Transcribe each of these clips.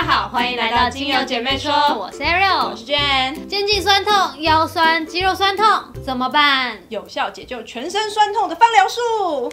家好，欢迎来到精油姐妹说，我是 Ariel，我是 Jane。肩颈酸痛、腰酸、肌肉酸痛怎么办？有效解救全身酸痛的芳疗术。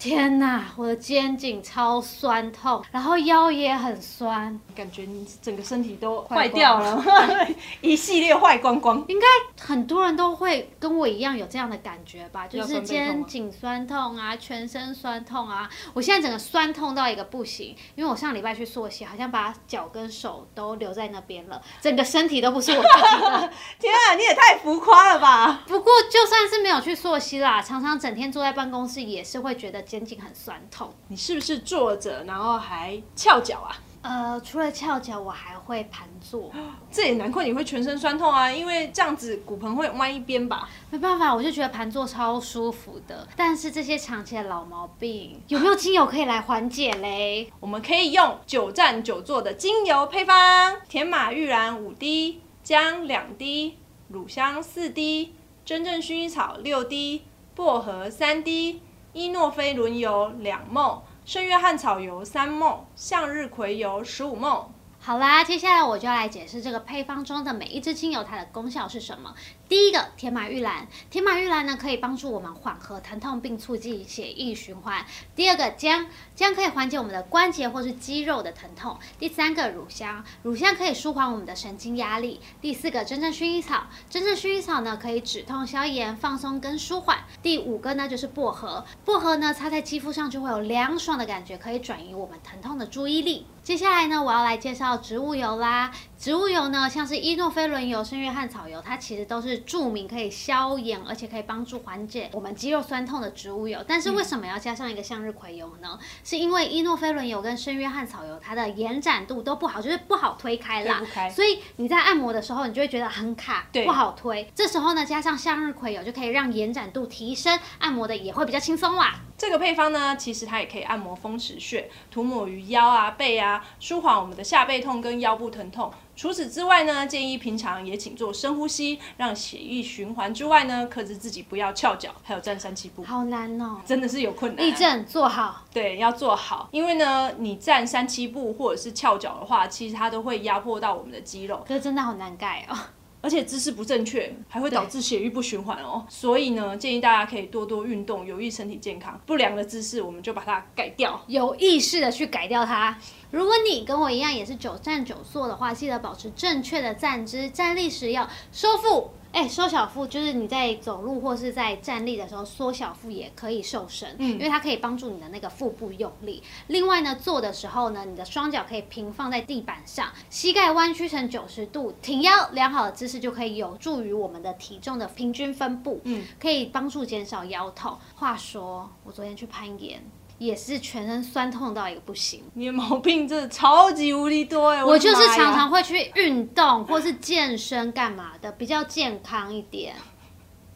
天呐，我的肩颈超酸痛，然后腰也很酸，感觉你整个身体都坏坏掉了，一系列坏光光。应该很多人都会跟我一样有这样的感觉吧，就是肩颈酸痛啊，全身酸痛啊。我现在整个酸痛到一个不行，因为我上礼拜去溯溪，好像把脚跟手都留在那边了，整个身体都不是我自己的。天啊，你也太浮夸了吧！不过就算是没有去溯溪啦，常常整天坐在办公室，也是会觉得肩颈很酸痛。你是不是坐着，然后还翘脚啊？呃，除了翘脚，我还会盘坐。这也难怪你会全身酸痛啊，因为这样子骨盆会弯一边吧？没办法，我就觉得盘坐超舒服的。但是这些长期的老毛病，有没有精油可以来缓解嘞？我们可以用久站久坐的精油配方：甜马玉兰五滴，姜两滴，乳香四滴，真正薰衣草六滴，薄荷三滴，伊诺菲轮油两梦，圣约翰草油三梦，向日葵油十五梦。好啦，接下来我就要来解释这个配方中的每一支精油它的功效是什么。第一个，天马玉兰，天马玉兰呢可以帮助我们缓和疼痛并促进血液循环。第二个，姜，姜可以缓解我们的关节或是肌肉的疼痛。第三个，乳香，乳香可以舒缓我们的神经压力。第四个，真正薰衣草，真正薰衣草呢可以止痛消炎、放松跟舒缓。第五个呢就是薄荷，薄荷呢擦在肌肤上就会有凉爽的感觉，可以转移我们疼痛的注意力。接下来呢，我要来介绍植物油啦。植物油呢，像是伊诺菲轮油、圣约翰草油，它其实都是著名可以消炎，而且可以帮助缓解我们肌肉酸痛的植物油。但是为什么要加上一个向日葵油呢？是因为伊诺菲轮油跟圣约翰草油它的延展度都不好，就是不好推开啦开。所以你在按摩的时候，你就会觉得很卡，对不好推。这时候呢，加上向日葵油就可以让延展度提升，按摩的也会比较轻松啦。这个配方呢，其实它也可以按摩风池穴，涂抹于腰啊、背啊，舒缓我们的下背痛跟腰部疼痛。除此之外呢，建议平常也请做深呼吸，让血液循环之外呢，克制自己不要翘脚，还有站三七步，好难哦、真的是有困难、立正坐好，对，要做好，因为呢，你站三七步或者是翘脚的话，其实它都会压迫到我们的肌肉，可是真的好难盖哦。而且姿势不正确，还会导致血液不循环哦。所以呢，建议大家可以多多运动，有益身体健康。不良的姿势我们就把它改掉。有意识的去改掉它。如果你跟我一样也是久站久坐的话，记得保持正确的站姿，站立时要收腹。哎，缩小腹就是你在走路或是在站立的时候缩小腹也可以瘦身，嗯因为它可以帮助你的那个腹部用力。另外呢，坐的时候呢，你的双脚可以平放在地板上，膝盖弯曲成九十度，挺腰，良好的姿势就可以有助于我们的体重的平均分布，嗯，可以帮助减少腰痛。话说，我昨天去攀岩。也是全身酸痛到一个不行，你的毛病真的超级无敌多哎！我就是常常会去运动或是健身干嘛的，比较健康一点。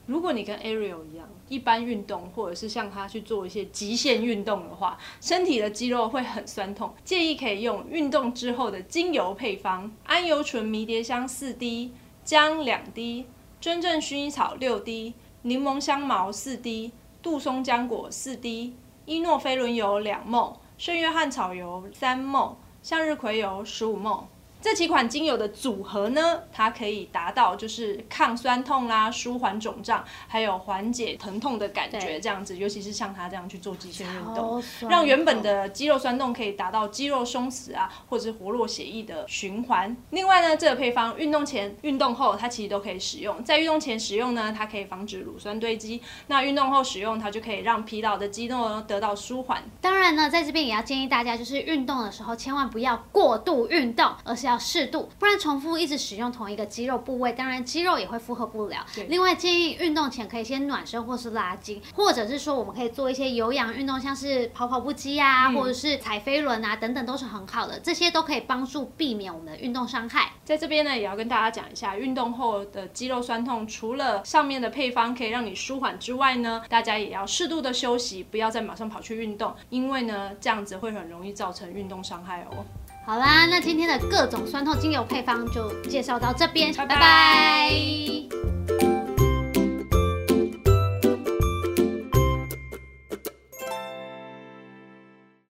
如果你跟 Ariel 一样，一般运动或者是像他去做一些极限运动的话，身体的肌肉会很酸痛。建议可以用运动之后的精油配方：安油醇迷迭香四滴，姜两滴，真正薰衣草六滴，柠檬香茅四滴，杜松浆果四滴，伊诺菲轮油两梦，圣约翰草油三梦，向日葵油十五梦。这几款精油的组合呢，它可以达到就是抗酸痛啦、舒缓肿胀，还有缓解疼痛的感觉，这样子。尤其是像他这样去做极限运动让原本的肌肉酸痛可以达到肌肉松弛啊，或者是活络血液的循环。另外呢，这个配方运动前、运动后它其实都可以使用。在运动前使用呢，它可以防止乳酸堆积；那运动后使用，它就可以让疲劳的肌肉呢得到舒缓。当然呢，在这边也要建议大家，就是运动的时候千万不要过度运动，而是要适度，不然重复一直使用同一个肌肉部位，当然肌肉也会负荷不了。另外，建议运动前可以先暖身或是拉筋，或者是说我们可以做一些有氧运动，像是跑跑步机啊，嗯或者是踩飞轮啊等等，都是很好的，这些都可以帮助避免我们的运动伤害。在这边呢，也要跟大家讲一下，运动后的肌肉酸痛，除了上面的配方可以让你舒缓之外呢，大家也要适度的休息，不要再马上跑去运动，因为呢，这样子会很容易造成运动伤害哦。好啦，那今天的各种酸痛精油配方就介绍到这边，拜拜。拜拜